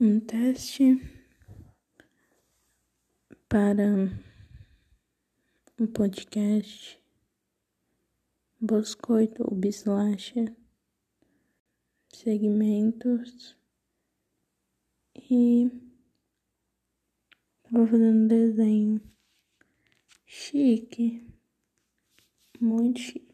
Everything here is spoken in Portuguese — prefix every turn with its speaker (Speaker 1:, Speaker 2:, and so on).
Speaker 1: um teste para um podcast Boscoito ou Bislacha, segmentos e vou fazer um desenho chique, muito chique.